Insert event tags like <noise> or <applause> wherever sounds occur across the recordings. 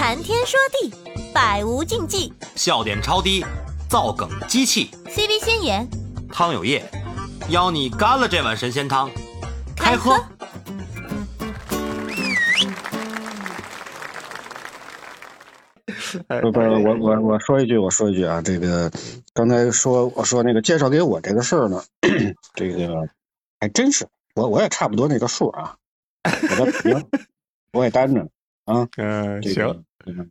谈天说地，百无禁忌。笑点超低，造梗机器。CV 先言，汤有业，邀你干了这碗神仙汤，开喝。不不，我我我说一句，我说一句啊，这个刚才说我说那个介绍给我这个事儿呢，<clears throat> 这个还真是我我也差不多那个数啊，我在北京，<laughs> 我也单着呢啊。嗯，这个行，嗯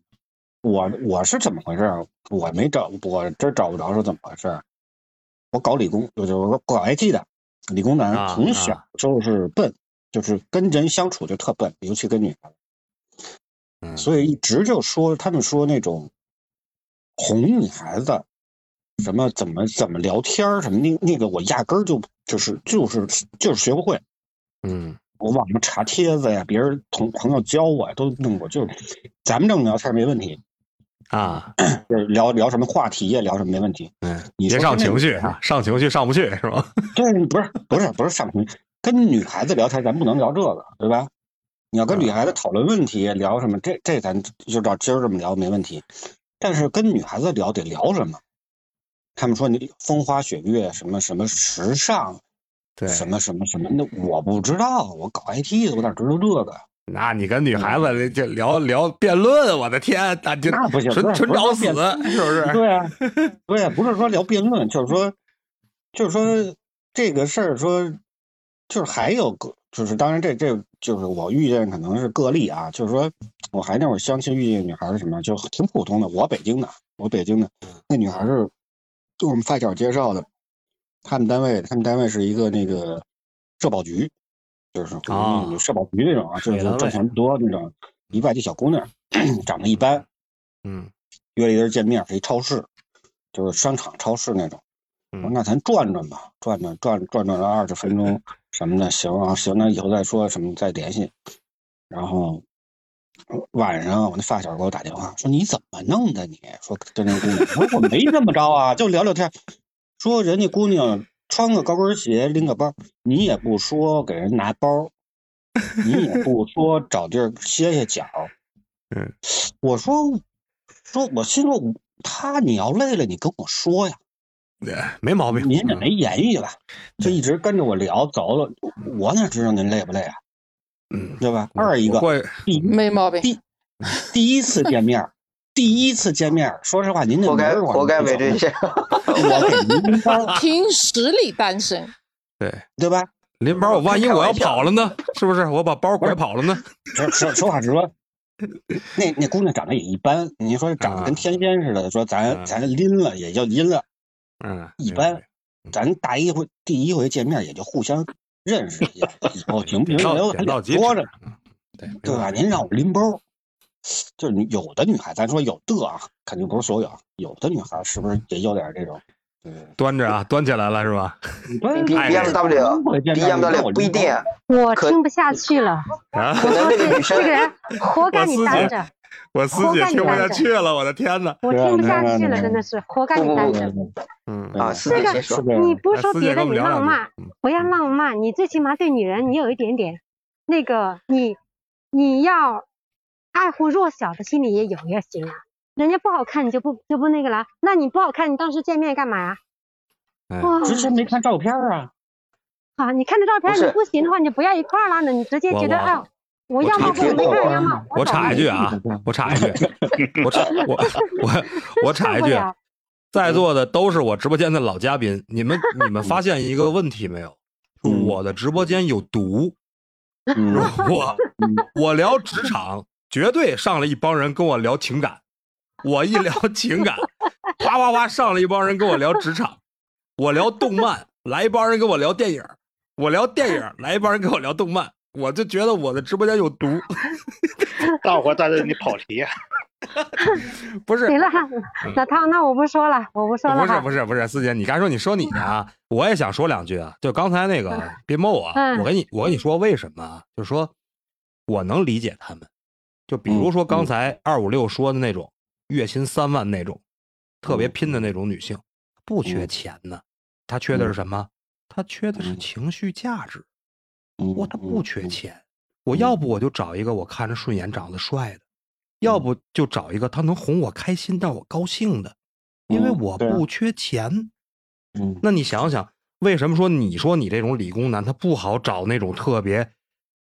我我是怎么回事儿？我没找，我真找不着是怎么回事儿。我搞理工，就是我搞 IT 的，理工男，啊从小就是笨，就是跟人相处就特笨，尤其跟女孩所以一直就说他们说那种哄女孩子，什么怎么怎么聊天儿什么那那个我压根儿就就是就是就是学不会。嗯我网上查帖子呀，别人同朋友教我呀，都弄过。就是咱们这种聊天没问题，啊，<clears throat> 就是聊聊什么话题呀，聊什么没问题。嗯，你上情绪啊，上情绪上不去是吧？<laughs> 对，不是不是不是上情绪，跟女孩子聊天咱不能聊这个，对吧？你要跟女孩子讨论问题，聊什么，这这咱就照今儿这么聊没问题。但是跟女孩子聊得聊什么？他们说你风花雪月，什么什么时尚，对，什么什么什么，那我不知道，我搞 IT 的，我哪知道这个？那你跟女孩子这聊聊辩论，我的天，那就那不行，纯纯找死，是是不是？对啊，对啊，不是说聊辩论，就是说，就是说这个事儿，说就是还有个，就是当然这这就是我遇见可能是个例啊，就是说我还那会儿相亲遇见女孩是什么，就挺普通的。我北京的，我北京的那女孩是就我们发小介绍的，他们单位他们单位是一个那个社保局，就是社保局那种啊，就是北单位挣钱不多那种，一外地小姑娘，长得一般。嗯约了一人见面，是一超市，就是商场超市那种。我说嗯那咱转转吧，转转转转转了二十分钟 <laughs> 什么的，行啊，行，那以后再说什么再联系。然后呃晚上我那发小给我打电话说你怎么弄的你？说跟那姑娘，我说我没这么着啊，就聊聊天。说人家姑娘穿个高跟鞋拎个包，你也不说给人拿包，你也不说找地儿歇歇脚。<laughs> 嗯，我说说，我心说他你要累了你跟我说呀，对，没毛病。您也没言语吧，就一直跟着我聊走了，我哪知道您累不累啊？嗯，对吧？二一个没毛病。第第一次见面，第一次见面，说实话，您这活该活该没这些。<laughs> 我凭实力单身，对对吧？拎包，万一我要跑了呢？是不是？我把包拐跑了呢？说说说话直说，那那姑娘长得也一般，你说长得跟天仙似的，说咱啊咱拎了也就拎了，嗯，一般咱大一回第一回见面也就互相认识一下，以后行不行？点到以后还点到即止得说着，。嗯对对吧？您让我拎包，就是你有的女孩，咱说有的啊，肯定不是所有，有的女孩是不是也有点这种？对，端着啊，端起来了是吧？一般 B 哎 B M W B M W 不一定，我听不下去了，<laughs> 啊，可能这个女生这个人活该你单着，我师姐听不下去了，我的天哪！我听不下去了，真的是活该你单着。嗯啊，这个。你不说别的，你浪漫，不要浪漫，你最起码对女人你有一点点那个，你你要爱护弱小的心理也有也行啊。人家不好看你就不就不那个了，那你不好看，你当时见面干嘛呀？哎哇，之前没看照片啊，啊，你看着照片不你不行的话，你就不要一块儿了，那你直接觉得我我要么不没看样貌，我插一句啊，我插一句，<laughs> 我插我我我插一句，在座的都是我直播间的老嘉宾，你们 <laughs> 你们发现一个问题没有？我的直播间有毒，<laughs> 嗯，我我聊职场，绝对上了一帮人跟我聊情感，我一聊 <laughs> 情感，哗哗哗上了一帮人跟我聊职场，我聊动漫，来一帮人跟我聊电影，我聊电影，来一帮人跟我聊动漫，我就觉得我的直播间有毒，<laughs> 大伙在这你跑题，<laughs> 不是行了，老汤，那我不说了，我不说了不是。不是不是，四姐，你该说你说你的啊，我也想说两句啊。就刚才那个别摸我，嗯我跟你我跟你说为什么就是说我能理解他们，就比如说刚才二五六说的那种月薪三万那种特别拼的那种女性，不缺钱呢，她缺的是什么？她缺的是情绪价值。嗯我她不缺钱，我要不我就找一个我看着顺眼、长得帅的，要不就找一个他能哄我开心、让我高兴的，因为我不缺钱。嗯。那你想想，为什么说你说你这种理工男他不好找那种特别、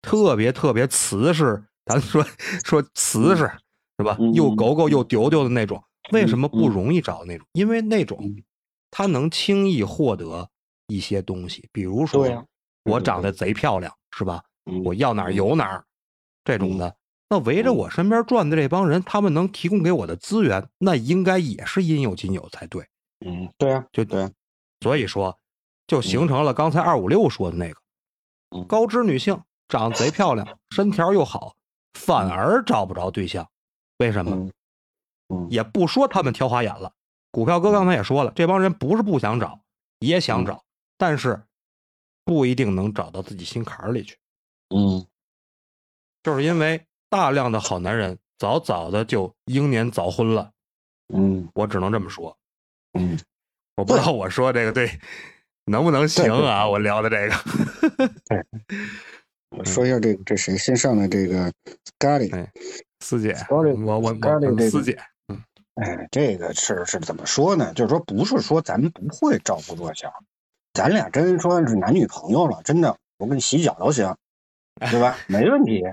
特别、特别瓷实，咱说说瓷实是吧？嗯又狗狗又丢丢的那种，为什么不嗯容易找那种？因为那种嗯他能轻易获得一些东西，比如说我长得贼漂亮，是吧？嗯我要哪儿有哪儿，这种的。那围着嗯我身边转的这帮人，他们能提供给我的资源，那应该也是应有尽有才对。嗯，对啊，就对啊，所以说，就形成了刚才二五六说的那个，嗯高知女性长得贼漂亮，<laughs> 身条又好，反而找不着对象，为什么？也不说他们挑花眼了。股票哥刚才也说了，这帮人不是不想找，也想嗯找，但是不一定能找到自己心坎儿里去，嗯就是因为大量的好男人早早的就英年早婚了，嗯我只能这么说。嗯，我不知道我说这个对 <laughs> 能不能行啊？我聊的这个，<laughs> 我说一下这个这谁新上的这个咖喱，哎四姐，Sorry，我我咖喱这个我师姐，哎，这个是是怎么说呢？就是说不是说咱们不会照顾弱小，咱俩真说是男女朋友了，真的，我给你洗脚都行，<laughs> 对吧？没问题。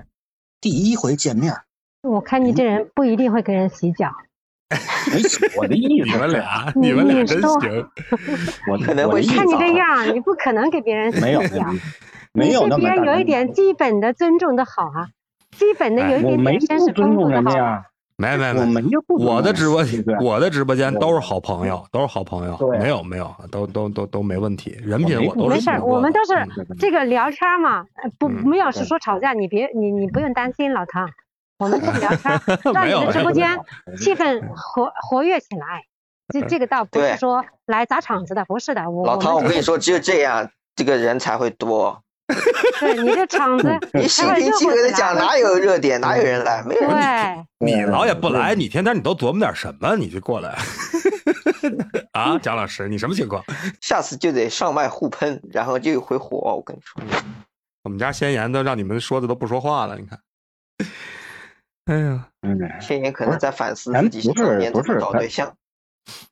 第一回见面，我看你这人不一定会给人洗脚，没我的意思你，们俩，你 <laughs> 你们俩真行。<laughs> 我可能看你这样，你不可能给别人洗没有没有脚。没有你对别人那么大的有一点基本的尊重的好啊，基本的有一点点绅士的好。没没没，我的直播我的直播间都是好朋友，都是好朋友，没有没有，都都都都没问题，人品我都没事儿，是信过的我们都是这个聊天嘛，呃不嗯没有是说吵架，你别你你不用担心老唐，我们就是聊 <laughs> 天，让你的直播间气氛活活跃起来。这这个倒不是说来砸场子的，不是的，我老唐，我们跟你说，只有这样，这个人才会多。对你这场子 <laughs> 你心平气和的讲，哪有热点，哪有人来？没有人 <laughs> 你老也不来，你天天你都琢磨点什么？你就过来啊，蒋老师，你什么情况？下次就得上麦互喷，然后就回火。我跟你说，我们家先言都让你们说的都不说话了，你看。哎呀，嗯，天言可能在反思自己不是当年怎么不是找对象。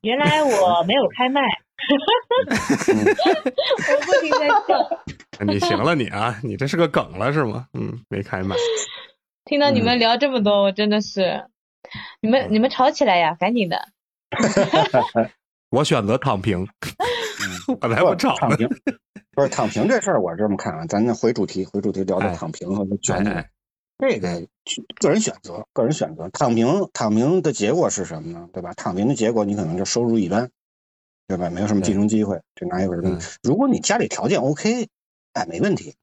原来我没有开麦，<laughs> 我不停在笑。<laughs> 你行了你啊，你这是个梗了是吗？嗯，没开麦。听到你们聊这么多，我真的是，你们你们吵起来呀，赶紧的。<laughs> 我选择躺平，我来不吵呢。躺平，不是躺平这事儿，我这么看啊，咱再回主题，回主题聊哎聊躺平和卷土哎，这个个人选择，个人选择。躺平，躺平的结果是什么呢？对吧？躺平的结果，你可能就收入一般，对吧？没有什么晋升机会，这哪有个人嗯？如果你家里条件 OK，哎，没问题，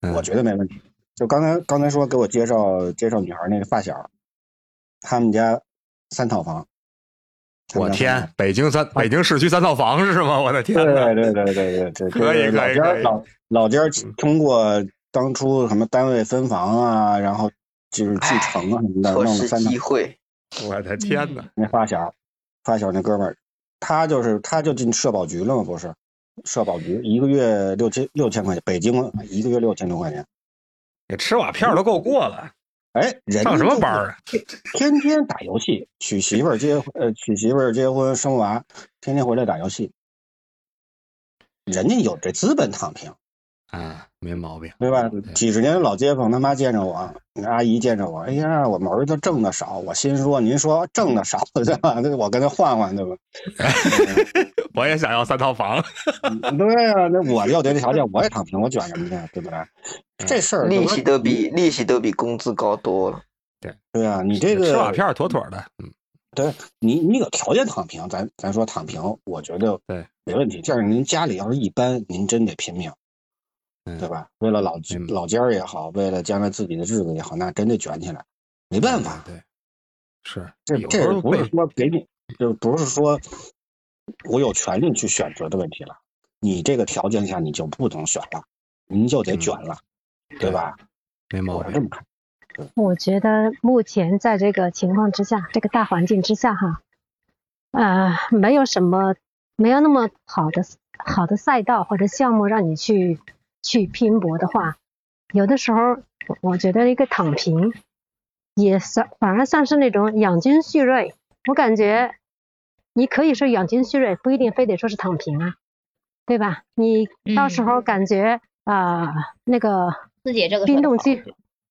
嗯我觉得没问题。就刚才刚才说给我介绍介绍女孩那个发小，他们家三套房。我天，北京三北京市区三套房是吗？我的天对哪！对对对对对，<laughs> 可以可以老家可以可以老老家通过当初什么单位分房啊，然后就是继承啊什么的，弄了三套机。会，我的天哪！那发小，发小那哥们儿，他就是他就进社保局了嘛，不是？社保局一个月六千六千块钱，北京一个月六千多块钱。你吃瓦片都够过了，哎，人上什么班啊？天天打游戏，娶媳妇儿结呃娶媳妇儿结婚生娃，天天回来打游戏。人家有这资本躺平。啊，没毛病。对吧？几十年的老街坊，他妈见着我，阿姨见着我，哎呀，我们儿子挣的少，我心说，您说挣的少对吧？那我跟他换换对吧？<laughs> 我也想要三套房。<laughs> 对呀、那我要这条件，我也躺平，我卷什么去，对不对？这事儿利息都比利息都比工资高多了。对对啊，你这个吃瓦片妥妥的。嗯，对你你有条件躺平，咱咱说躺平，我觉得对没问题。但是您家里要是一般，您真得拼命，嗯对吧？为了老嗯老家儿也好，为了将来自己的日子也好，那真得卷起来，没办法。对，是这有时候这不是说给你，就不是说我有权利去选择的问题了。你这个条件下你就不能选了，您就得卷了，对吧？没毛病我是这。么看。我觉得目前在这个情况之下，这个大环境之下哈，呃，没有什么，没有那么好的好的赛道或者项目让你去去拼搏的话，有的时候我我觉得一个躺平，也算反而算是那种养精蓄锐。我感觉你可以说养精蓄锐，不一定非得说是躺平啊，对吧？你到时候感觉啊、那个自己这个冰冻期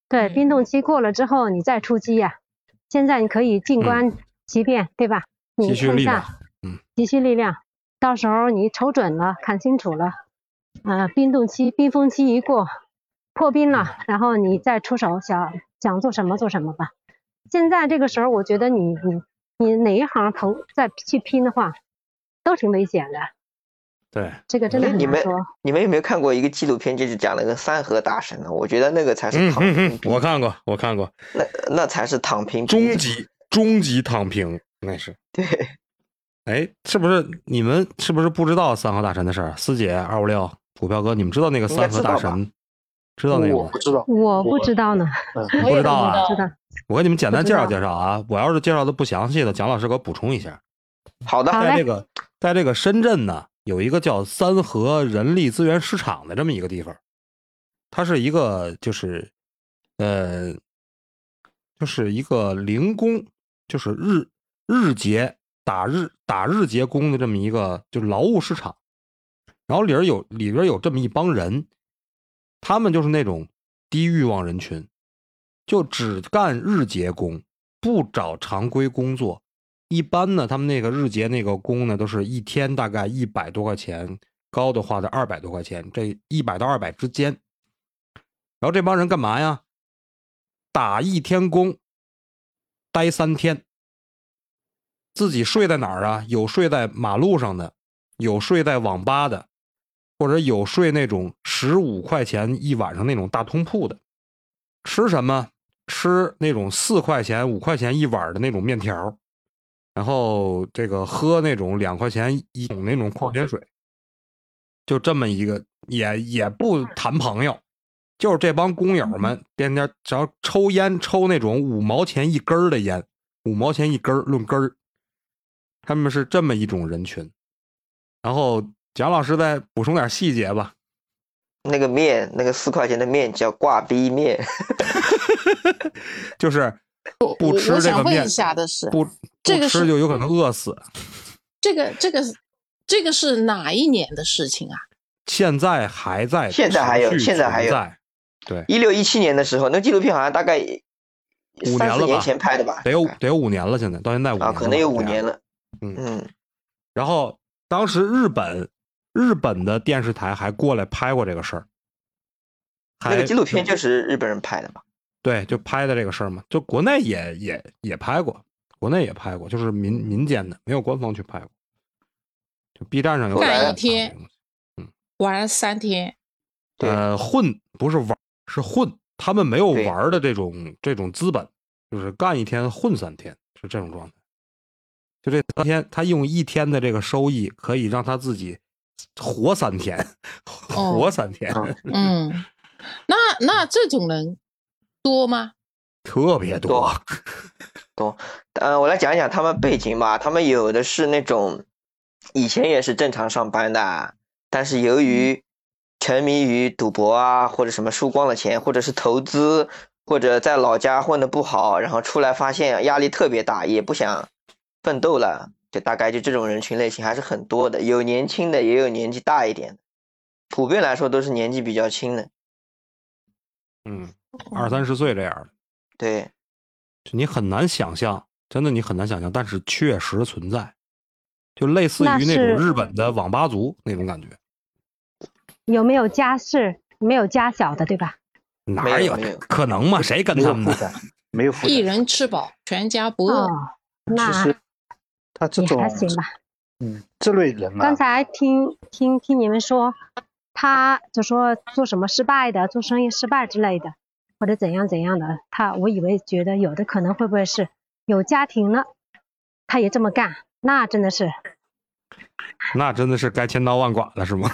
对，嗯冰冻期过了之后你再出击呀、现在你可以静观其变，对吧？你积蓄力看一下量，嗯，积蓄力量，到时候你瞅准了，看清楚了，啊、冰冻期、冰封期一过，破冰了，嗯然后你再出手，想想做什么做什么吧。现在这个时候，我觉得你你你哪一行投再去拼的话，都挺危险的。对，这个真的你们。你们有没有看过一个纪录片，就是讲那个三河大神呢？我觉得那个才是躺嗯嗯平嗯，我看过，我看过，那那才是躺平终极终极躺平那是。对，<laughs> 哎，是不是你们是不是不知道三河大神的事儿？师姐、二五六、股票哥，你们知道那个三和大神？知道那个吗我不？知道，我不知道呢，不知道啊知道。我给你们简单介绍介绍啊。我要是介绍的不详细的，蒋老师给我补充一下。好的，在这个在这个深圳呢，有一个叫三和人力资源市场的这么一个地方，它是一个就是呃，就是一个零工，就是日日结打日打日结工的这么一个就是劳务市场。然后里边有里边有这么一帮人，他们就是那种低欲望人群，就只干日结工，不找常规工作。一般呢，他们那个日结那个工呢，都是一天大概一百多块钱，高的话在二百多块钱，这一百到二百之间。然后这帮人干嘛呀？打一天工，待三天。自己睡在哪儿啊？有睡在马路上的，有睡在网吧的，或者有睡那种十五块钱一晚上那种大通铺的。吃什么？吃那种四块钱、五块钱一碗的那种面条，然后这个喝那种两块钱一桶那种矿泉水，就这么一个，也也不谈朋友，就是这帮工友们天天只要抽烟，抽那种五毛钱一根儿的烟，五毛钱一根儿论根儿，他们是这么一种人群。然后蒋老师再补充点细节吧。那个面，那个四块钱的面叫挂逼面，<laughs> 就是我不吃我想问这个面一下的是，不不这个是吃就有可能饿死。这个这个这个是哪一年的事情啊？现在还在，现在还有现在还有对，一六一七年的时候，那纪录片好像大概五年了吧三四年前拍的吧，得有得有五年了，现在到现在五年啊，可能有五年了，嗯嗯，然后当时日本日本的电视台还过来拍过这个事儿，还那个纪录片就是日本人拍的嘛，对，就拍的这个事儿嘛，就国内也也也拍过，国内也拍过，就是民民间的，没有官方去拍过。就 B 站上有干干一天，嗯玩三天，对呃，混不是玩，是混，他们没有玩的这种这种资本，就是干一天混三天，是这种状态。就这三天，他用一天的这个收益，可以让他自己活三天，哦 <laughs> 活三天，嗯，那那这种人多吗？特别多。多呃，我来讲一讲他们背景吧。他们有的是那种以前也是正常上班的，但是由于沉迷于赌博啊，或者什么输光了钱，或者是投资，或者在老家混的不好，然后出来发现压力特别大，也不想奋斗了，就大概就这种人群类型还是很多的，有年轻的，也有年纪大一点的，普遍来说都是年纪比较轻的。嗯，二三十岁这样的，对，就你很难想象，真的你很难想象，但是确实存在，就类似于那种日本的网吧族那种感觉，有没有家世？没有家小的，对吧？哪有没有没有可能嘛？谁跟他们没？有负担，没有负一。人吃饱，全家不饿。哦，那其实他这种还行吧。嗯，这类人啊刚，才听听听你们说，他就说做什么失败的，做生意失败之类的，或者怎样怎样的，他我以为觉得有的可能会不会是有家庭了，他也这么干，那真的是那真的是该千刀万剐了，是吗？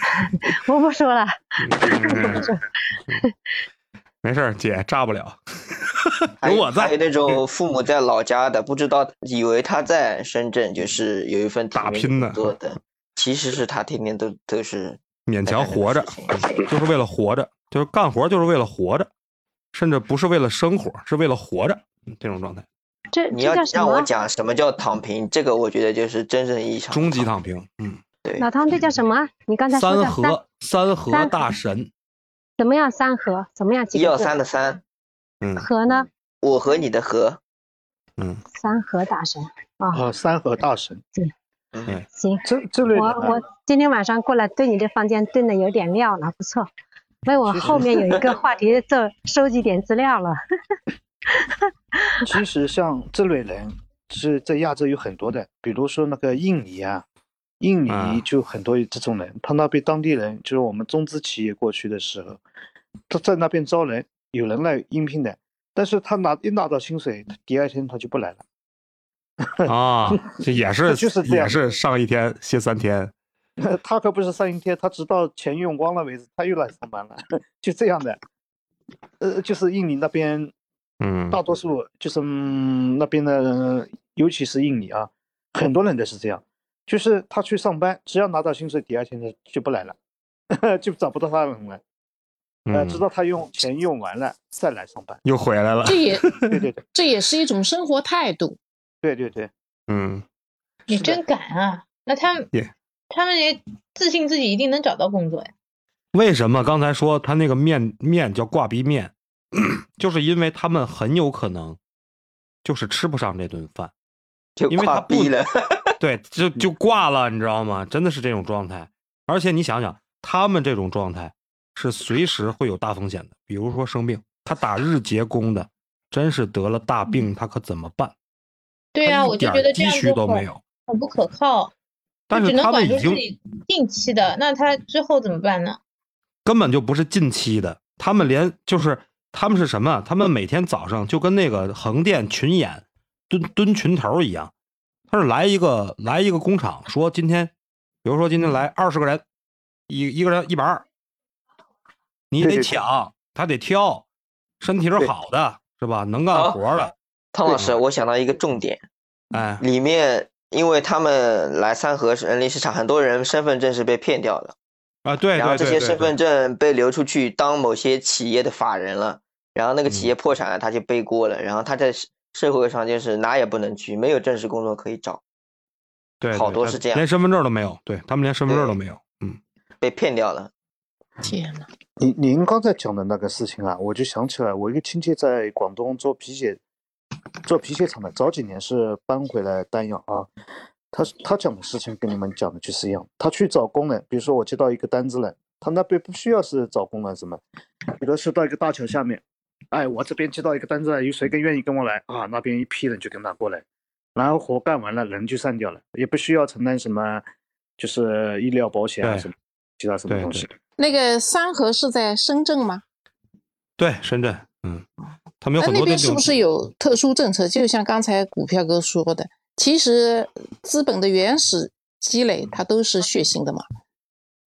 <laughs> 我不说了，嗯 <laughs> 没事儿，姐炸不了，还 <laughs> 有我在还有那种父母在老家的，不知道以为他在深圳就是有一份打拼的工作的，其实是他天天都都是勉强活着，就是为了活着，就是干活就是为了活着。甚至不是为了生活，是为了活着嗯这种状态，这你要让我？讲什么叫躺平，这个我觉得就是真正意义上的终极躺平。嗯，对老汤，这叫什么？你刚才说三的三和三合大神，怎么样？三和怎么样？一二？三的三，嗯合呢？我和你的和，嗯，三和大神啊，啊，三和大神，对嗯，行，这这类我啊我今天晚上过来对你的房间炖的有点料了，不错，为我后面有一个 <laughs> 话题做收集点资料了。<laughs> 其实像这类人是在亚洲有很多的，比如说那个印尼啊，印啊尼就很多这种人，他那边当地人就是我们中资企业过去的时候，他在那边招人，有人来应聘的，但是他拿一拿到薪水，第二天他就不来了。啊，<laughs> 这也是就是这样也是上一天歇三天，<laughs> 他可不是上一天，他直到钱用光了为止，他又来上班了，<laughs> 就这样的。呃，就是印尼那边嗯大多数就是、嗯、那边的人，尤其是印尼啊，很多人都是这样，就是他去上班，只要拿到薪水，第二天他就不来了，就找不到他人了。呃，嗯直到他用钱用完了再来上班。又回来了，这也对对对这也是一种生活态度。对对对，嗯，你真敢啊！那他们也他们也自信自己一定能找到工作呀。为什么刚才说他那个面面叫挂逼面，<clears throat> 就是因为他们很有可能就是吃不上这顿饭，就因为他不挂逼了。<laughs> 对，就就挂了，你知道吗？真的是这种状态。而且你想想，他们这种状态是随时会有大风险的，比如说生病，他打日结工的，真是得了大病，他可怎么办？对呀、他一我就点觉得这样积蓄都没有。很不可靠。但是他们已经近期的，那他之后怎么办呢？根本就不是近期的，他们连就是他们是什么？他们每天早上就跟那个横店群演蹲蹲群头一样，他是来一个来一个工厂，说今天，比如说今天来二十个人，一一个人一百二，你得抢，他得挑，身体是好的，是吧？能干活的，汤老师，我想到一个重点，哎，里面因为他们来三河人力市场，很多人身份证是被骗掉的，啊，对然后对对对这些身份，证被流出去当某些企业的法人了，然后那个企嗯业破产了，他就背锅了，然后他在社社会上就是哪也不能去，没有正式工作可以找，对对好多是这样连身份证都没有，对他们连身份证都没有，嗯，被骗掉了。天呐，您您刚才讲的那个事情啊，我就想起来，我一个亲戚在广东做皮鞋，做皮鞋厂的，早几年是搬回来丹阳啊。他他讲的事情跟你们讲的就是一样，他去找工人，比如说我接到一个单子了，他那边不需要是找工人什么，比如说到一个大桥下面，哎，我这边接到一个单子了，有谁更愿意跟我来啊？那边一批人就跟他过来，然后活干完了，人就散掉了，也不需要承担什么，就是医疗保险啊对什么其他什么东西。那个三河是在深圳吗？对，深圳，嗯，他们有那那很多这种边是不是有特殊政策？就像刚才股票哥说的，其实资本的原始积累它都是血腥的嘛。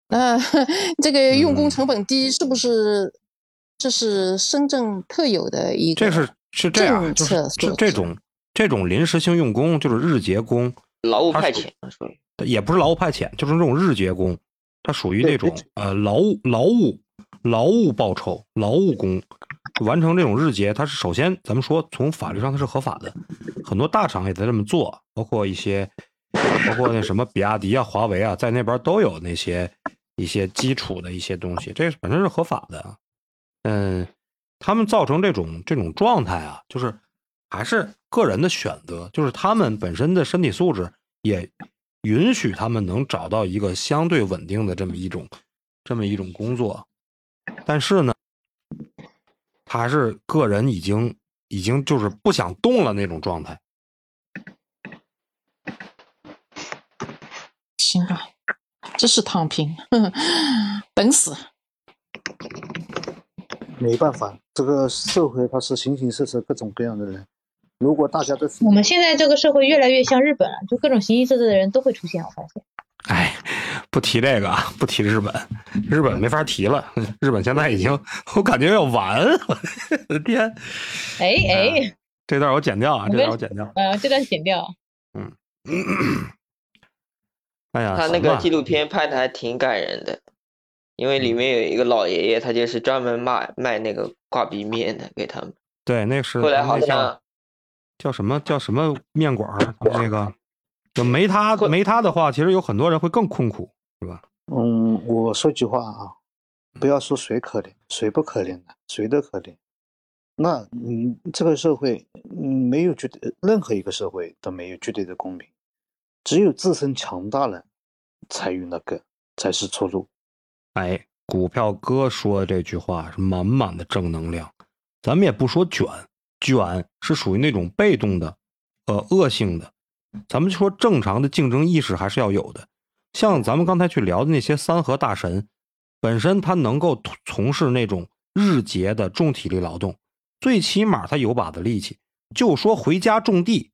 那 <laughs> 这个用工成本低，是不是这是深圳特有的一个这是是这样，政就这这种这种临时性用工，就是日结工，劳务派遣也不是劳务派遣，就是这种日结工，它属于那种呃劳务劳务劳务报酬劳务工，完成这种日结，它是首先咱们说从法律上它是合法的，很多大厂也在这么做，包括一些包括那什么比亚迪啊、华为啊，在那边都有那些一些基础的一些东西，这本身是合法的。嗯，他们造成这种这种状态啊，就是还是个人的选择，就是他们本身的身体素质也允许他们能找到一个相对稳定的这么一种这么一种工作，但是呢，他还是个人已经已经就是不想动了那种状态。行吧，这是躺平，<laughs> 等死。没办法，这个社会它是形形色色、各种各样的人。如果大家都我们现在这个社会越来越像日本了，就各种形形色色的人都会出现。我发现，哎，不提这个啊，<laughs> 不提日本，日本没法提了。日本现在已经，我感觉要完，<laughs> 我的天！哎哎，这段我剪掉啊，这段我剪掉。呃，这段剪掉。嗯哎呀，他那个纪录片拍的还挺感人的。因为里面有一个老爷爷，他就是专门卖卖那个挂壁面的给他们。对，那是后来好像叫什么叫什么面馆儿？那个 <sniffs> 就没他没他的话，其实有很多人会更困苦，是吧？嗯，我说句话啊，不要说谁可怜，谁不可怜的，谁都可怜。那嗯，这个社会，嗯，没有绝对，任何一个社会都没有绝对的公平，只有自身强大了，才有那个才是出路。哎，股票哥说的这句话是满满的正能量。咱们也不说卷，卷是属于那种被动的，呃，恶性的。咱们说正常的竞争意识还是要有的。像咱们刚才去聊的那些三和大神，本身他能够从事那种日结的重体力劳动，最起码他有把子力气。就说回家种地，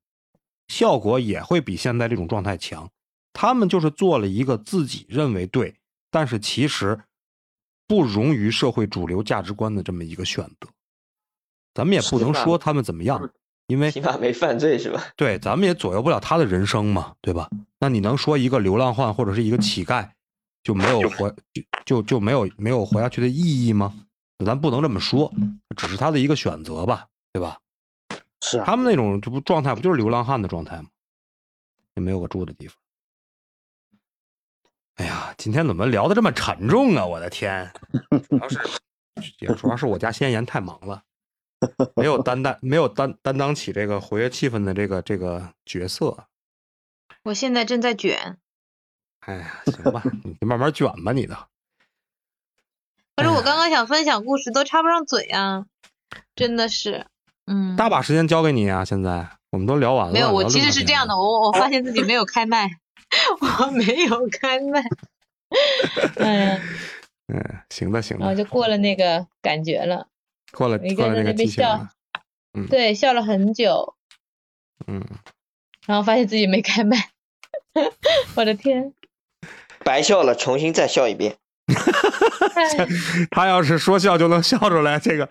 效果也会比现在这种状态强。他们就是做了一个自己认为对，但是其实不容于社会主流价值观的这么一个选择。咱们也不能说他们怎么样，因为起码没犯罪是吧？对，咱们也左右不了他的人生嘛，对吧？那你能说一个流浪汉或者是一个乞丐就没有活就就就没有没有活下去的意义吗？咱不能这么说，只是他的一个选择吧，对吧？是啊，他们那种这不状态不就是流浪汉的状态吗？也没有个住的地方。哎呀，今天怎么聊的这么沉重啊？我的天！<laughs> 主要是也主要是我家先言太忙了，<laughs> 没有担当没有担担当起这个活跃气氛的这个这个角色。我现在正在卷，哎呀，行吧，你慢慢卷吧，你的。可是我刚刚想分享故事都插不上嘴啊，真的是，嗯，大把时间交给你啊！现在我们都聊完了。没有，我其实是这样的，我我发现自己没有开麦，<laughs> 我没有开麦，<laughs> 哎呀，嗯，行吧行然后，就过了那个感觉了，过了一过了这个个人在那边笑对，笑了很久，嗯，然后发现自己没开麦，<laughs> 我的天，白笑了，重新再笑一遍。哎 <laughs> 他要是说笑就能笑出来，这个，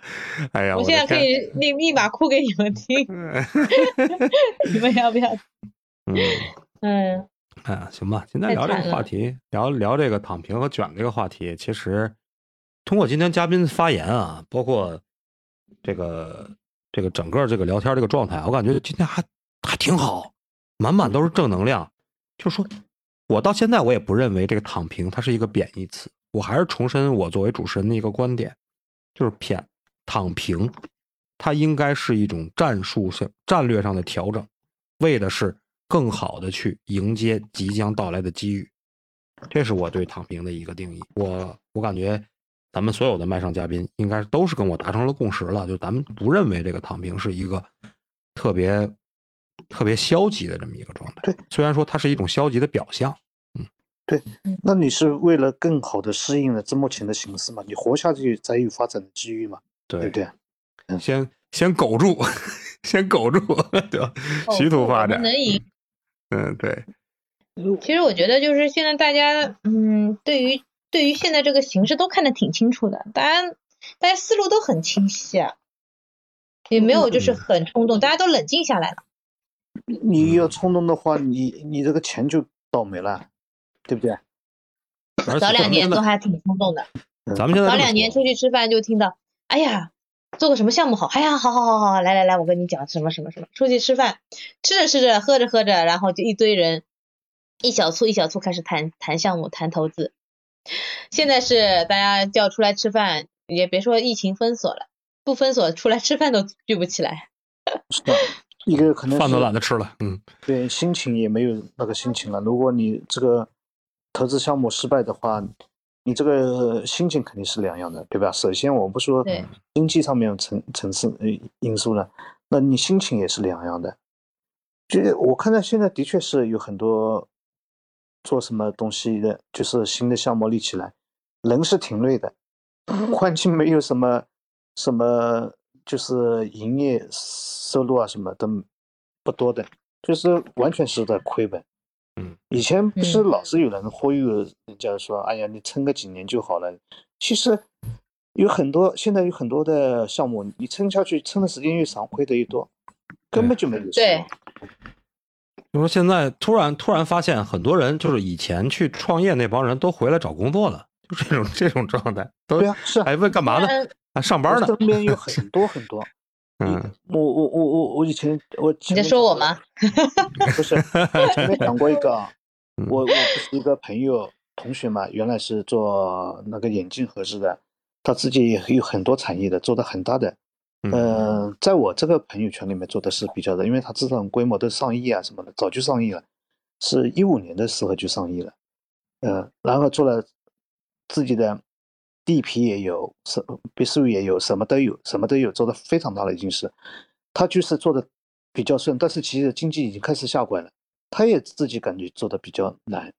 哎呀，我现在可以立立马哭给你们听，<laughs> 你们要不要？嗯，嗯，哎呀，行吧，今天聊这个话题，聊聊这个躺平和卷这个话题，其实通过今天嘉宾发言啊，包括这个这个整个这个聊天这个状态，我感觉今天还还挺好，满满都是正能量。就是说我到现在我也不认为这个躺平它是一个贬义词，我还是重申我作为主持人的一个观点，就是偏躺平，它应该是一种战术性、战略上的调整，为的是更好的去迎接即将到来的机遇。这是我对躺平的一个定义。我我感觉咱们所有的麦上嘉宾应该都是跟我达成了共识了，就咱们不认为这个躺平是一个特别特别消极的这么一个状态。对，虽然说它是一种消极的表象。嗯对，那你是为了更好的适应了这目前的形势嘛？你活下去才有发展的机遇嘛？对不对？先先苟住，<laughs> 先苟住，对吧？徐图发展。能赢。嗯，对，其实我觉得就是现在大家，嗯，对于对于现在这个形势都看得挺清楚的，大家大家思路都很清晰啊，也没有就是很冲动，大家都冷静下来了。你要冲动的话，你你这个钱就倒霉了，对不对？早两年都还挺冲动的，咱们现在早两年出去吃饭就听到，哎呀，做个什么项目好，哎呀，好好好好，来来来，我跟你讲什么什么什么，出去吃饭，吃着吃着，喝着喝着，然后就一堆人，一小簇一小簇开始谈谈项目，谈投资。现在是大家叫出来吃饭，也别说疫情封锁了，不封锁出来吃饭都聚不起来。<laughs> 是吧？一个可能饭都懒得吃了，嗯，对，心情也没有那个心情了。如果你这个投资项目失败的话，你这个心情肯定是两样的，对吧？首先，我不说经济上面层层次呃因素了，那你心情也是两样的。就是我看到现在的确是有很多做什么东西的，就是新的项目立起来，人是挺累的，<laughs> 环境没有什么什么，就是营业收入啊什么都不多的，就是完全是在亏本。嗯，以前不是嗯老是有人忽悠人家说，哎呀，你撑个几年就好了。其实有很多现在有很多的项目，你撑下去，撑的时间越长，亏的越多，根本就没有希。就说现在突然突然发现，很多人就是以前去创业那帮人都回来找工作了，就这种这种状态，都对啊，是啊还问干嘛呢？嗯啊，上班呢。身边有很多 <laughs> 很多。嗯，我我我我我以前我你在说我吗？不是，<laughs> 我前面讲过一个，<laughs> 嗯我我不是一个朋友同学嘛，原来是做那个眼镜盒子的，他自己也有很多产业的，做的很大的。嗯，在我这个朋友圈里面做的是比较的，因为他这种规模都上亿啊什么的，早就上亿了，是一五年的时候就上亿了。呃，然后做了自己的地皮也有，什别墅也有，什么都有，什么都有，做的非常大了已经是。他就是做的比较顺，但是其实经济已经开始下拐了，他也自己感觉做的比较难，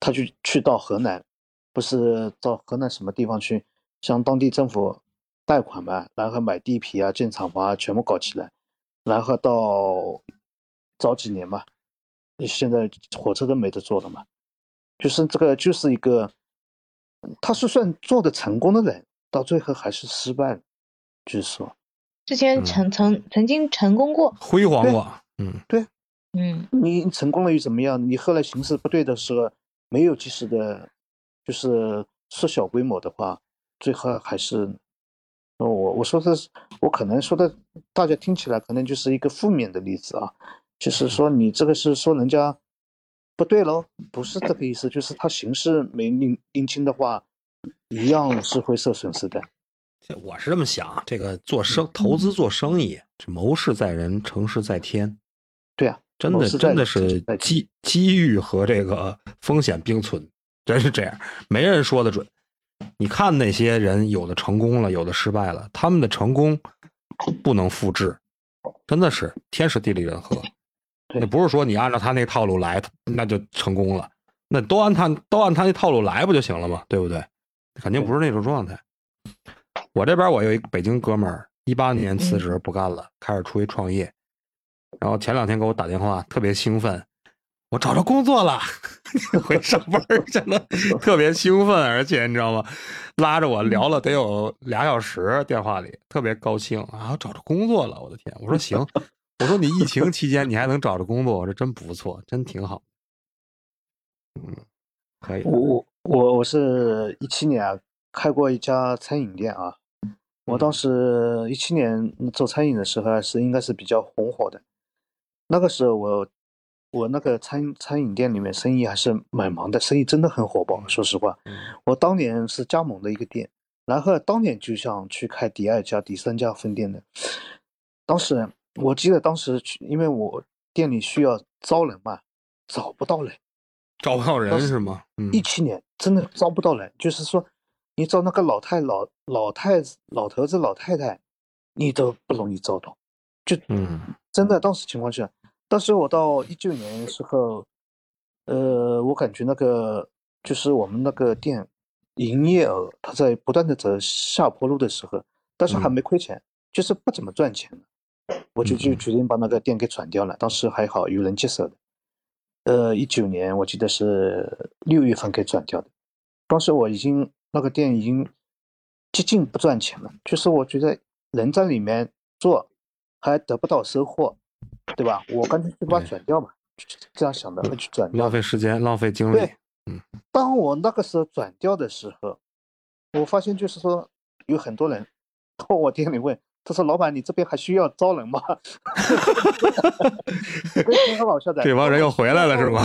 他就去到河南，不是到河南什么地方去，向当地政府贷款嘛，然后买地皮啊、建厂房啊，全部搞起来，然后到早几年嘛，现在火车都没得坐了嘛，就是这个就是一个，他是算做的成功的人，到最后还是失败了，就是说。之前曾曾曾经成功过，辉煌过。嗯，对嗯，你成功了又怎么样？你后来形势不对的时候，没有及时的，就是缩小规模的话，最后还是，呃我我说的是，我可能说的，大家听起来可能就是一个负面的例子啊，就是说你这个是说人家不对喽，不是这个意思，就是他形式没拎拎清的话，一样是会受损失的。这我是这么想，这个做生投资做生意，这谋事在人，成事在天。对啊，真的真的是机机遇和这个风险并存，真是这样，没人说的准。你看那些人，有的成功了，有的失败了，他们的成功不能复制，真的是天时地利人和。那不是说你按照他那套路来，那就成功了。那都按他都按他那套路来不就行了吗？对不对？肯定不是那种状态。我这边我有一个北京哥们儿，一八年辞职不干了，开始出去创业。然后前两天给我打电话，特别兴奋，我找着工作了，<laughs> 回上班儿去了，特别兴奋，而且你知道吗？拉着我聊了得有俩小时，电话里特别高兴啊，找着工作了，我的天！我说行，我说你疫情期间你还能找着工作，我说真不错，真挺好。嗯，可以。我我我我是一七年啊，开过一家餐饮店啊。我当时一七年做餐饮的时候还是应该是比较红火的。那个时候我我那个餐餐饮店里面生意还是蛮忙的，生意真的很火爆。说实话，我当年是加盟的一个店，然后当年就想去开第二家、第三家分店的。当时我记得当时去，因为我店里需要招人嘛，找不到人。找不到人是吗？嗯一七年真的招不到人，就是说，你找那个老太老老太老头子老太太，你都不容易招到，就嗯真的当时情况下，当时我到一九年的时候，呃，我感觉那个就是我们那个店营业额它在不断的走下坡路的时候，但是还没亏钱，就是不怎么赚钱，我就就决定把那个店给转掉了。当时还好有人接手的。呃，一九年我记得是六月份给转掉的，当时我已经那个店已经接近不赚钱了，就是我觉得人在里面做还得不到收获，对吧？我干脆就把它转掉嘛，就这样想的，我就转掉浪。费时间，浪费精力对。当我那个时候转掉的时候，我发现就是说有很多人到我店里问，他说：“老板，你这边还需要招人吗？” <laughs> 挺很搞笑的。这帮人又回来了是吗？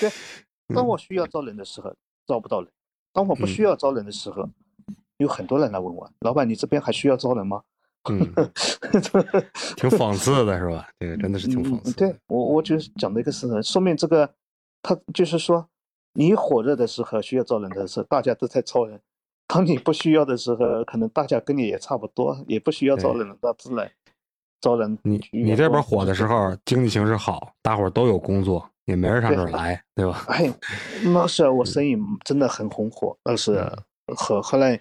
对，<laughs> 当我需要招人的时候招不到人，当我不需要招人的时候，有很多人来问我：“老板，你这边还需要招人吗？”嗯，<laughs> 挺讽刺的是吧？这个真的是挺讽嗯，刺。对我，我就是讲的一个事实，说明这个他就是说，你火热的时候需要招人的时候，大家都在招人；当你不需要的时候，可能大家跟你也差不多，也不需要招人了，那自然招人。你你这边火的时候，经济形势好，大伙儿都有工作，也没人上这儿来，对吧？哎，那是我生意真的很红火，那是后后来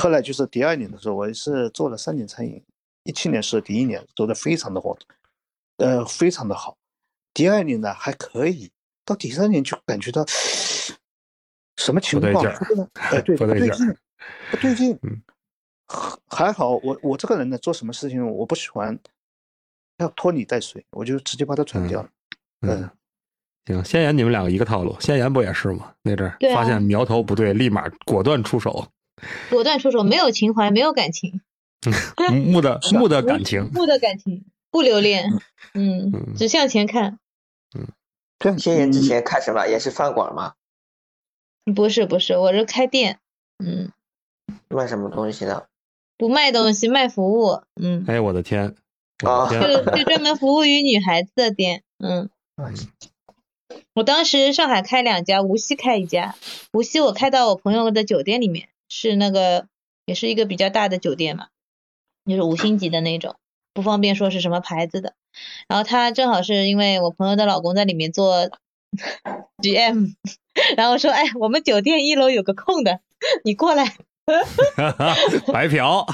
后来就是第二年的时候，我是做了三年餐饮，一七年是第一年做的非常的火，呃，非常的好。第二年呢还可以，到第三年就感觉到什么情况？不对劲不对，哎，<laughs> 对，不对劲不对劲。嗯，<laughs> 还好我我这个人呢，做什么事情我不喜欢要拖泥带水，我就直接把它转掉了。嗯，行，先言你们两个一个套路，先言不也是吗？那阵儿发现苗头不对，立马果断出手，果断出手，没有情怀，没有感情，木的 <laughs> 木的感情。木的感情，不留恋，嗯嗯，只向前看。这样谢爷之前开什么？也是饭馆吗？不是不是，我是开店，嗯，卖什么东西的？不卖东西，卖服务，嗯，哎，我的天，啊的就，就专门服务于女孩子的店，嗯。我当时上海开两家，无锡开一家，无锡我开到我朋友的酒店里面，是那个也是一个比较大的酒店嘛，就是五星级的那种，不方便说是什么牌子的。然后他正好是因为我朋友的老公在里面做 <laughs> GM，然后说，哎，我们酒店一楼有个空的，<laughs> 你过来，<laughs> 白嫖。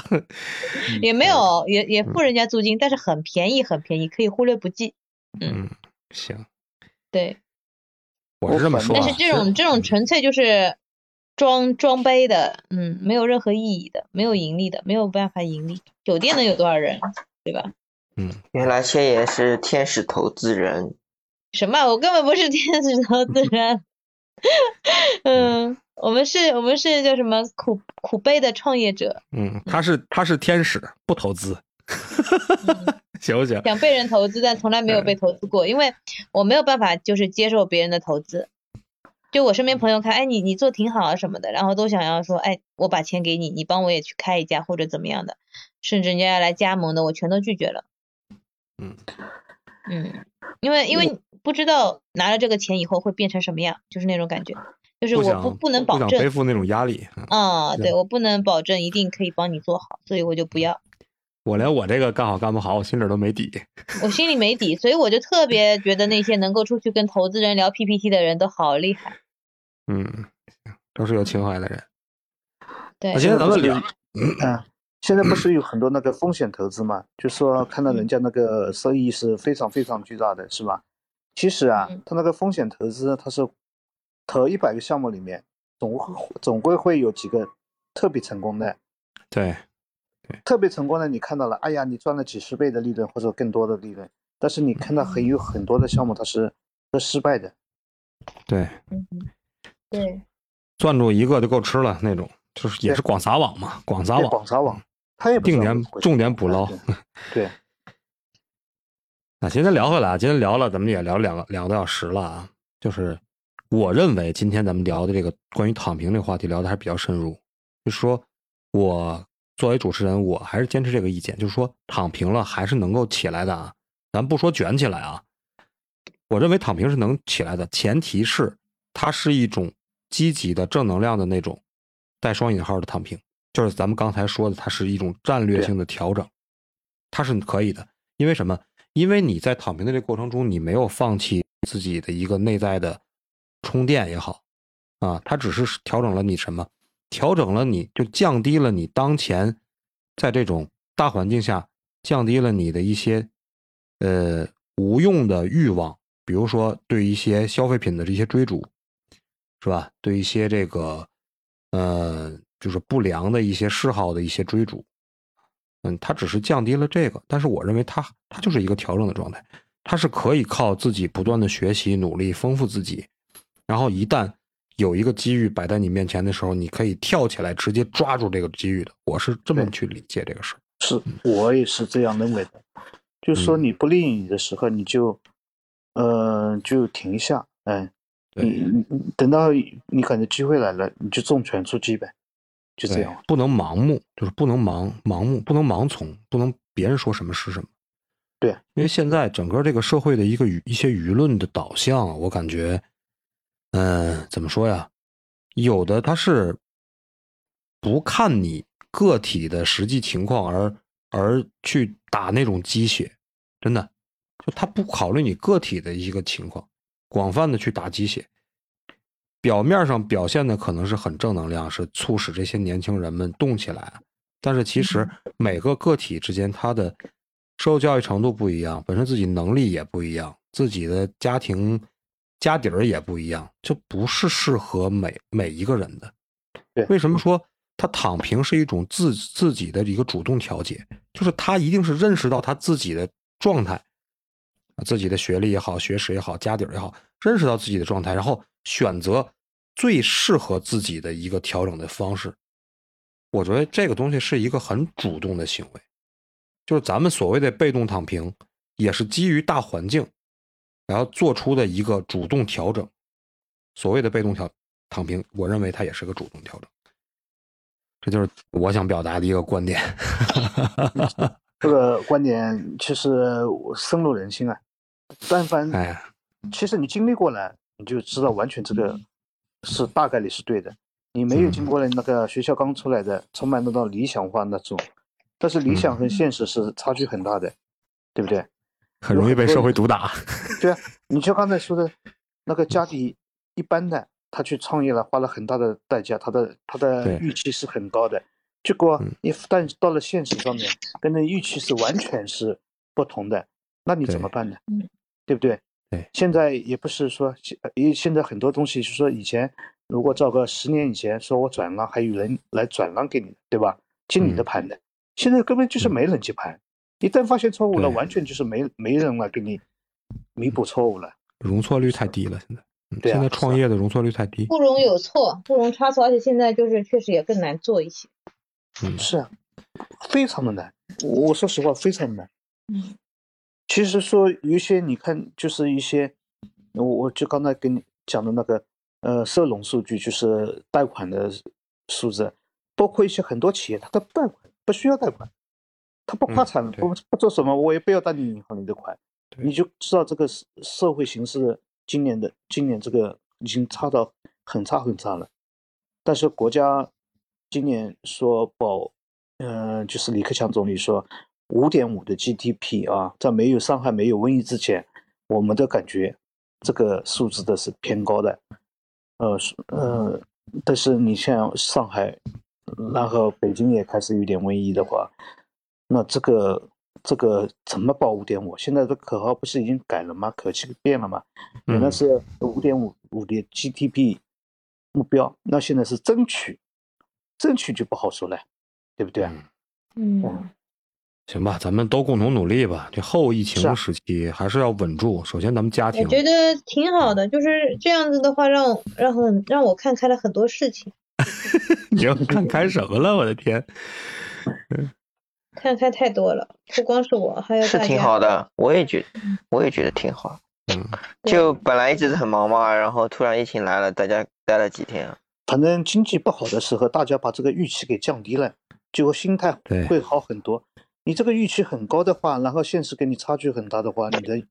也没有，也也付人家租金，但是很便宜，很便宜，可以忽略不计。嗯，行，对，我是这么说啊。但是这种这种纯粹就是装装杯的，嗯，没有任何意义的，没有盈利的，没有办法盈利。酒店能有多少人，对吧？嗯，原来千爷是天使投资人，什么？我根本不是天使投资人。嗯，我们是，我们是叫什么苦苦悲的创业者，嗯，他是他是天使，不投资，<laughs> 行不行？想被人投资，但从来没有被投资过，因为我没有办法就是接受别人的投资。就我身边朋友看，哎，你你做挺好啊什么的，然后都想要说，哎，我把钱给你，你帮我也去开一家或者怎么样的，甚至人家要来加盟的，我全都拒绝了。嗯嗯，因为因为不知道拿了这个钱以后会变成什么样，就是那种感觉，就是我想不不能保证想背负那种压力。嗯啊，对对我不能保证一定可以帮你做好，所以我就不要。我连我这个干好干不好，我心里都没底。我心里没底，所以我就特别觉得那些能够出去跟投资人聊 PPT 的人都好厉害。嗯，都是有情怀的人。对那，现在咱们聊，嗯，现在不是有很多那个风险投资嘛？就说看到人家那个收益是非常非常巨大的，是吧？其实啊嗯，他那个风险投资，他是投一百个项目里面，总会总归会有几个特别成功的。对，特别成功的，你看到了，哎呀，你赚了几十倍的利润或者更多的利润，但是你看到很有很多的项目它是是失败的。对，嗯，对，攥住一个就够吃了那种，就是也是广撒网嘛，广撒网，广撒网，他也定点重点捕捞。对，<laughs> 那今天聊回来啊，今天聊了，咱们也聊两个两个多小时了啊。就是我认为今天咱们聊的这个关于躺平这个话题聊的还是比较深入。就是说我作为主持人，我还是坚持这个意见，就是说躺平了还是能够起来的啊。咱不说卷起来啊，我认为躺平是能起来的，前提是它是一种积极的正能量的那种带双引号的躺平，就是咱们刚才说的，它是一种战略性的调整，它是可以的。因为什么？因为你在躺平的这个过程中，你没有放弃自己的一个内在的充电也好，啊，它只是调整了你什么？调整了你就降低了你当前在这种大环境下降低了你的一些呃无用的欲望，比如说对一些消费品的这些追逐，是吧？对一些这个呃就是不良的一些嗜好的一些追逐，嗯，它只是降低了这个，但是我认为它它就是一个调整的状态，它是可以靠自己不断的学习、努力、丰富自己，然后一旦有一个机遇摆在你面前的时候，你可以跳起来直接抓住这个机遇的。我是这么去理解这个事儿。是我也是这样认为的。就是说嗯你不利于你的时候，你就呃就停一下，哎，你等到你感觉机会来了，你就重拳出击呗，就这样。，不能盲目，就是不能盲盲目，不能盲从，不能别人说什么是什么。对，因为现在整个这个社会的一个舆一些舆论的导向，我感觉，嗯、怎么说呀？有的他是不看你个体的实际情况而而去打那种鸡血，真的，就他不考虑你个体的一个情况，广泛的去打鸡血。表面上表现的可能是很正能量，是促使这些年轻人们动起来，但是其实每个个体之间他的受教育程度不一样，本身自己能力也不一样，自己的家庭家底儿也不一样，就不是适合每每一个人的。对为什么说他躺平是一种自自己的一个主动调节？就是他一定是认识到他自己的状态，自己的学历也好，学识也好，家底儿也好，认识到自己的状态，然后选择最适合自己的一个调整的方式。我觉得这个东西是一个很主动的行为，就是咱们所谓的被动躺平，也是基于大环境，然后做出的一个主动调整。所谓的被动调躺平，我认为它也是个主动调整。这就是我想表达的一个观点。<laughs> 这个观点其实深入人心啊。但凡，哎，其实你经历过了，你就知道完全这个是大概率是对的。你没有经过了那个学校刚出来的，充满那种理想化那种，但是理想和现实是差距很大的，对不对？很容易被社会毒打。<laughs> 对啊，你就刚才说的，那个家底一般的，他去创业了，花了很大的代价，他的他的预期是很高的，结果一旦到了现实上面，跟那预期是完全是不同的，那你怎么办呢？对不对？对，现在也不是说现，因为现在很多东西是说以前如果照个十年以前，说我转让还有人来转让给你，对吧？接你的盘的，现在根本就是没人接盘，一旦发现错误了，完全就是没没人来给你弥补错误了，容错率太低了，现在。对现在创业的容错率太低，不容有错，不容差错，而且现在就是确实也更难做一些。嗯，是啊，非常的难。我说实话，非常难。嗯，其实说有一些，你看，就是一些，我我就刚才跟你讲的那个，呃，社融数据，就是贷款的数字，包括一些很多企业，它的贷款不需要贷款，它不怕产，不不做什么，我也不要贷你银行里的款，你就知道这个社社会形势。今年的今年这个已经差到很差很差了，但是国家今年说保，嗯，就是李克强总理说五点五的 GDP 啊，在没有上海没有瘟疫之前，我们的感觉这个数字的是偏高的，呃呃，但是你像上海，然后北京也开始有点瘟疫的话，那这个。这个怎么报五点五？现在的口号不是已经改了吗？口气变了吗？原来是五点五五的 GDP 目标，那现在是争取，争取就不好说了，对不对？嗯，行吧，咱们都共同努力吧。这后疫情时期还是要稳住。首先，咱们家庭，我觉得挺好的，就是这样子的话，让让很让我看开了很多事情。<laughs> 你要看开什么了？我的天！<laughs> 看开太多了，不光是我，还有是挺好的，我也觉，我也觉得挺好。嗯，就本来一直很忙嘛，然后突然疫情来了，大家待了几天。反正经济不好的时候，大家把这个预期给降低了，就心态会好很多。你这个预期很高的话，然后现实跟你差距很大的话，你的，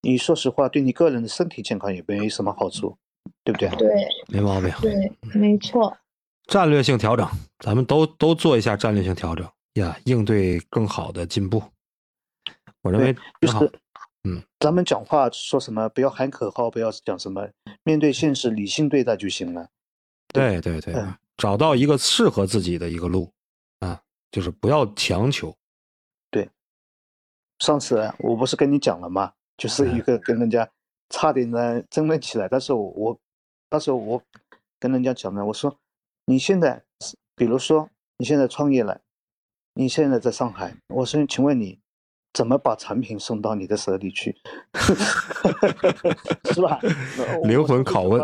你说实话，对你个人的身体健康也没什么好处，对不对？对，没毛病。对，没错。战略性调整，咱们都都做一下战略性调整。呀，应对更好的进步，我认为就是，嗯，咱们讲话说什么，不要喊口号，不要讲什么，面对现实理性对待就行了。对对对，找到一个适合自己的一个路啊，就是不要强求。对，上次我不是跟你讲了吗？就是一个跟人家差点呢争论起来，但是我我，但是我跟人家讲呢，我说你现在，比如说你现在创业了。你现在在上海，我说，请问你怎么把产品送到你的手里去？<laughs> 是吧？灵魂拷问，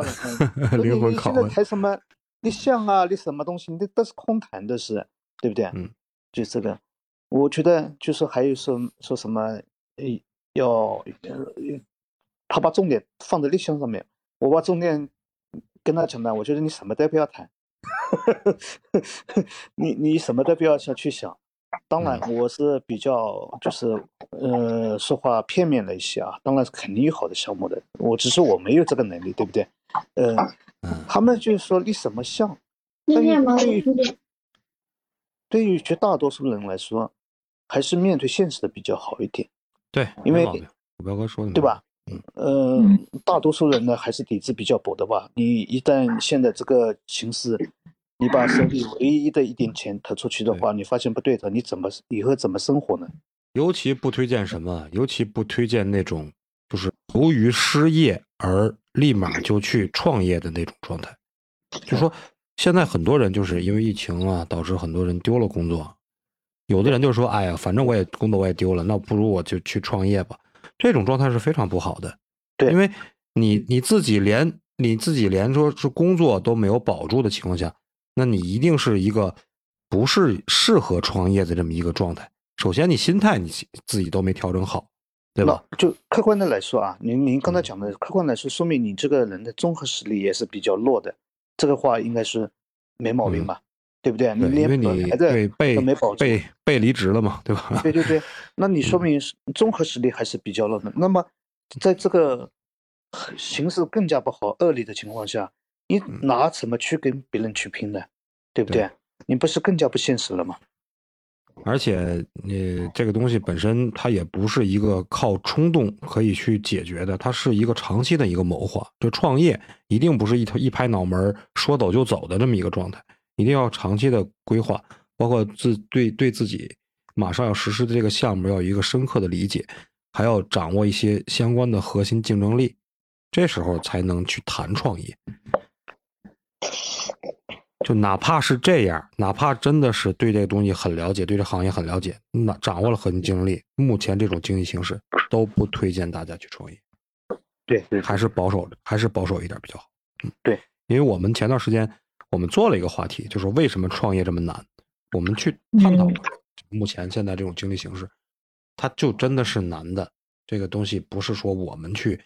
灵魂拷问。<laughs> 你谈什么？你像啊，你什么东西？你都是空谈的事，对不对？嗯，就这个，我觉得就是还有说说什么，呃，要他把重点放在立项上面，我把重点跟他讲的，我觉得你什么都不要谈，<laughs> 你你什么都不要想去想。当然，我是比较就是呃说话片面了一些啊。当然是肯定有好的项目的，我只是我没有这个能力，对不对？呃，他们就是说立什么项，对于对于绝大多数人来说，还是面对现实的比较好一点。对，因为我彪哥说的对吧？嗯，呃，大多数人呢还是底子比较薄的吧。你一旦现在这个形势。你把手里唯一的一点钱投出去的话，你发现不对头，你怎么以后怎么生活呢？尤其不推荐什么，尤其不推荐那种就是由于失业而立马就去创业的那种状态。就说现在很多人就是因为疫情啊，导致很多人丢了工作。有的人就说：“哎呀，反正我也工作我也丢了，那不如我就去创业吧。”这种状态是非常不好的。对因为你你自己连你自己连说是工作都没有保住的情况下，那你一定是一个不是适合创业的这么一个状态。首先，你心态你自己都没调整好，对吧？就客观的来说啊，您您刚才讲的，客观来说，说明你这个人的综合实力也是比较弱的，这个话应该是没毛病吧？对不对？因为连你本来对被的都没保住，被被离职了嘛，对吧？对对对，<laughs> 那你说明综合实力还是比较弱的。那么，在这个形势更加不好、恶劣的情况下，你拿什么去跟别人去拼呢？对不对？对你不是更加不现实了吗？而且你这个东西本身它也不是一个靠冲动可以去解决的，它是一个长期的一个谋划。就创业一定不是一头一拍脑门说走就走的这么一个状态，一定要长期的规划，包括自对对自己马上要实施的这个项目要有一个深刻的理解，还要掌握一些相关的核心竞争力，这时候才能去谈创业。就哪怕是这样，哪怕真的是对这个东西很了解，对这行业很了解，那掌握了核心竞争力，目前这种经济形势都不推荐大家去创业，对对还是保守，还是保守一点比较好。嗯，对，因为我们前段时间我们做了一个话题，就是为什么创业这么难，我们去探讨目前现在这种经济形势，它就真的是难的。这个东西不是说我们去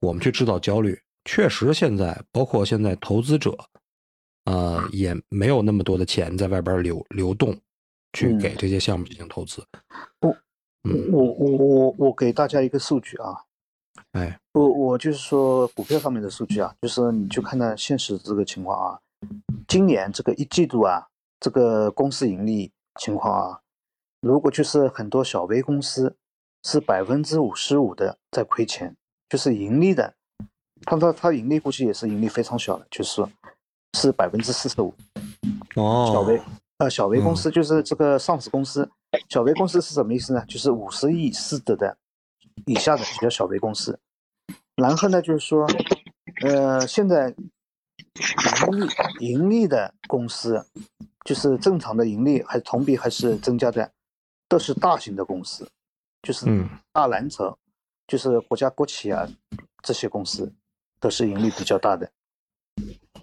我们去制造焦虑，确实现在包括现在投资者。呃，也没有那么多的钱在外边流流动，去给这些项目进行投资。我嗯，我我我我给大家一个数据啊，哎，我我就是说股票上面的数据啊，就是你就看到现实这个情况啊，今年这个一季度啊，这个公司盈利情况啊，如果就是很多小微公司是百分之五十五的在亏钱，就是盈利的，它它它盈利估计也是盈利非常小的，就是说。是百分之四十五，哦，小微呃小微公司就是这个上市公司，小微公司是什么意思呢？就是五十亿市值的以下的就叫小微公司。然后呢，就是说，呃，现在盈利盈利的公司，就是正常的盈利还同比还是增加的，都是大型的公司，就是大蓝筹，就是国家国企啊这些公司都是盈利比较大的。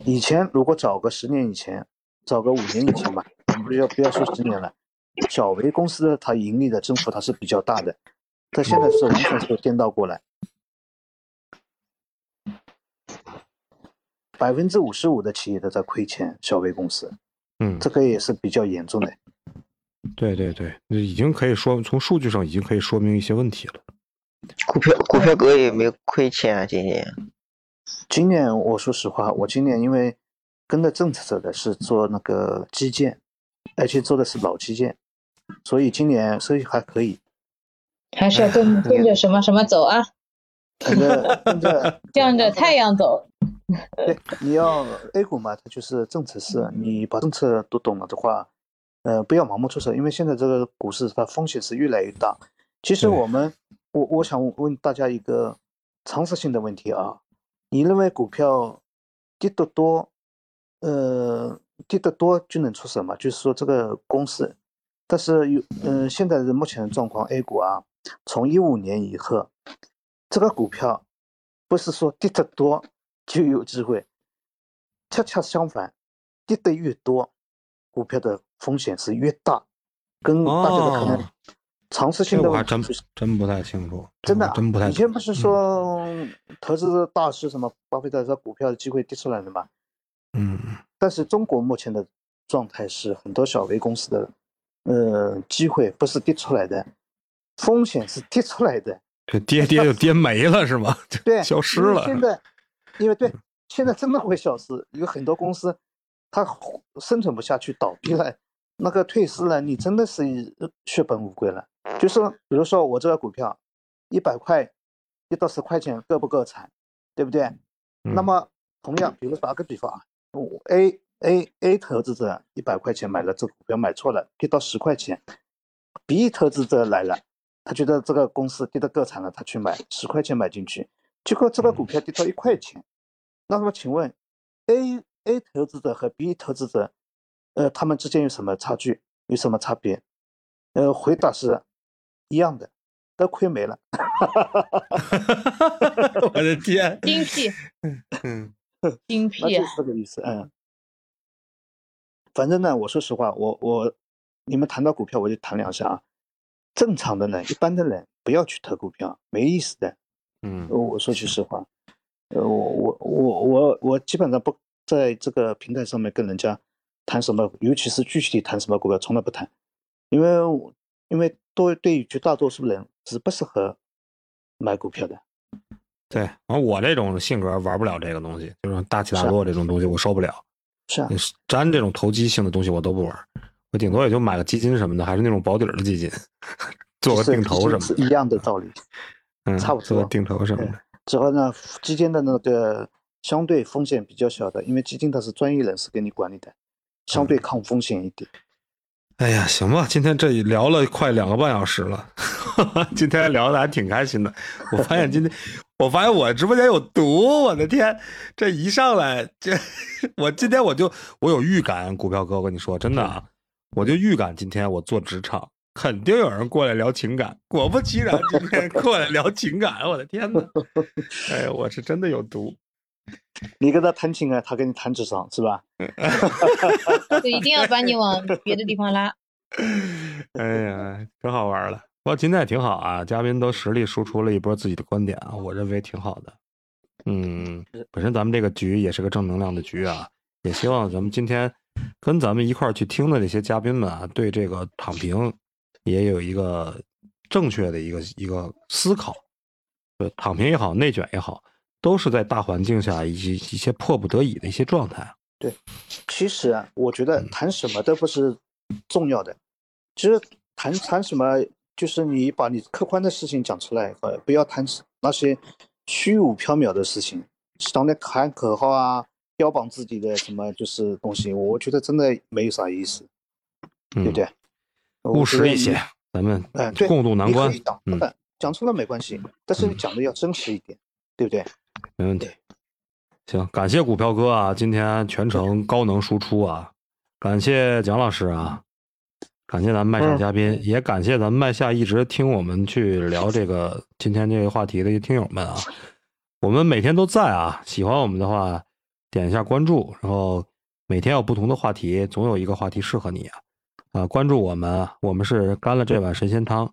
以前如果找个十年以前，找个五年以前吧，不要不要说十年了，小微公司它盈利的增幅它是比较大的，它现在是完全是颠倒过来，百分之五十五的企业都在亏钱，小微公司，嗯，这个也是比较严重的。对对对，已经可以说从数据上已经可以说明一些问题了。股票股票哥也没有亏钱啊，今年。今年我说实话，我今年因为跟着政策走的是做那个基建，而且做的是老基建，所以今年收益还可以。还是要跟 <laughs> 跟着什么什么走啊？跟着跟 <laughs> 着向着太阳走。对，你要 A 股嘛，它就是政策是，你把政策都懂了的话，呃，不要盲目出手，因为现在这个股市它风险是越来越大。其实我们，我我想问大家一个常识性的问题啊。你认为股票跌得多，呃，跌得多就能出手吗？就是说这个公司，但是有，嗯，现在的目前的状况，A 股啊，从一五年以后，这个股票不是说跌得多就有机会，恰恰相反，跌得越多，股票的风险是越大，跟大家的可能。常识性的我还真真不太清楚，真的真不太。以前不是说投资大师什么巴菲特说股票的机会跌出来的吗？嗯。但是中国目前的状态是很多小微公司的呃机会不是跌出来的，风险是跌出来的。这跌跌就跌没了是吗？<laughs> 对，消失了。现在因为对现在真的会消失，有很多公司它生存不下去倒闭了，那个退市了，你真的是血本无归了。就是说，比如说我这个股票一百块跌到十块钱，够不够惨？对不对？嗯、那么同样，比如打个比方啊，A A A 投资者一百块钱买了这股票，买错了，跌到十块钱；B 投资者来了，他觉得这个公司跌得够惨了，他去买十块钱买进去，结果这个股票跌到一块钱。那么请问 A A 投资者和 B 投资者，呃，他们之间有什么差距？有什么差别？呃，回答是。一样的，都亏没了。<laughs> 我的天，精辟，嗯，精辟就！是这个意思，嗯。反正呢，我说实话，我我你们谈到股票，我就谈两下啊。正常的人，一般的人不要去投股票，没意思的。嗯我我说句实话，呃，我我我我我基本上不在这个平台上面跟人家谈什么，尤其是具体谈什么股票，从来不谈，因为因为多对于绝大多数人是不适合买股票的。对，完我这种性格玩不了这个东西，就是大起大落这种东西我受不了。是啊你，沾这种投机性的东西我都不玩，我顶多也就买个基金什么的，还是那种保底的基金，<laughs> 做个定投什么的，是一样的道理。嗯，差不多做个定投什么的。之后呢，基金的那个相对风险比较小的，因为基金它是专业人士给你管理的，相对抗风险一点。哎呀，行吧，今天这里聊了快两个半小时了，<laughs> 今天聊的还挺开心的。我发现今天，我发现我直播间有毒，我的天，这一上来，这 <laughs> 我今天我就我有预感，股票哥，我跟你说真的啊，我就预感今天我做职场肯定有人过来聊情感，<laughs> 果不其然，今天过来聊情感，我的天呐，<laughs> 哎呀，我是真的有毒。你跟他谈情感，他跟你谈智商，是吧？<laughs> 就一定要把你往别的地方拉。哎呀，可好玩了。不过今天也挺好啊，嘉宾都实力输出了一波自己的观点啊，我认为挺好的。嗯，本身咱们这个局也是个正能量的局啊，也希望咱们今天跟咱们一块儿去听的那些嘉宾们啊，对这个躺平也有一个正确的一个一个思考。呃，躺平也好，内卷也好，都是在大环境下一些一些迫不得已的一些状态。对其实啊，我觉嗯得谈什么都不是重要的，其实谈谈什么，就是你把你客观的事情讲出来，呃，不要谈那些虚无缥缈的事情，当的喊口号啊，标榜自己的什么就是东西，我觉得真的没有啥意思，对不对？嗯务实一些，咱们共度难关。讲错了没关系，但是你讲的要真实一点，对不对？没问题。行，感谢股票哥啊，今天全程高能输出啊，感谢蒋老师啊，感谢咱们麦上嘉宾，也感谢咱们麦下一直听我们去聊这个今天这个话题的听友们啊，我们每天都在啊，喜欢我们的话点一下关注，然后每天有不同的话题，总有一个话题适合你啊，啊，关注我们啊，我们是干了这碗神仙汤，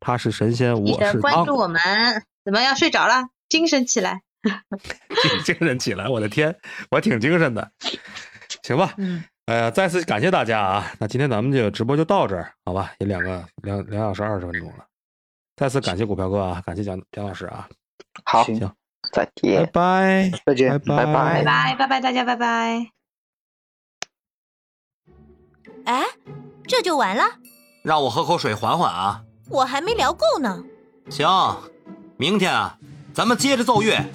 他是神仙，我是汤得关注，我们，怎么要？睡着了？精神起来。<laughs> 挺精神起来，我的天，我挺精神的。行吧，嗯，哎呀，再次感谢大家啊！那今天咱们这个直播就到这儿，好吧？也两个两两小时二十分钟了。再次感谢股票哥啊，感谢蒋蒋老师啊，好，行行，再拜见。拜拜，再见拜拜拜拜拜拜拜，大家拜拜。哎，这就完了？让我喝口水缓缓啊。我还没聊够呢。行，明天啊，咱们接着奏乐。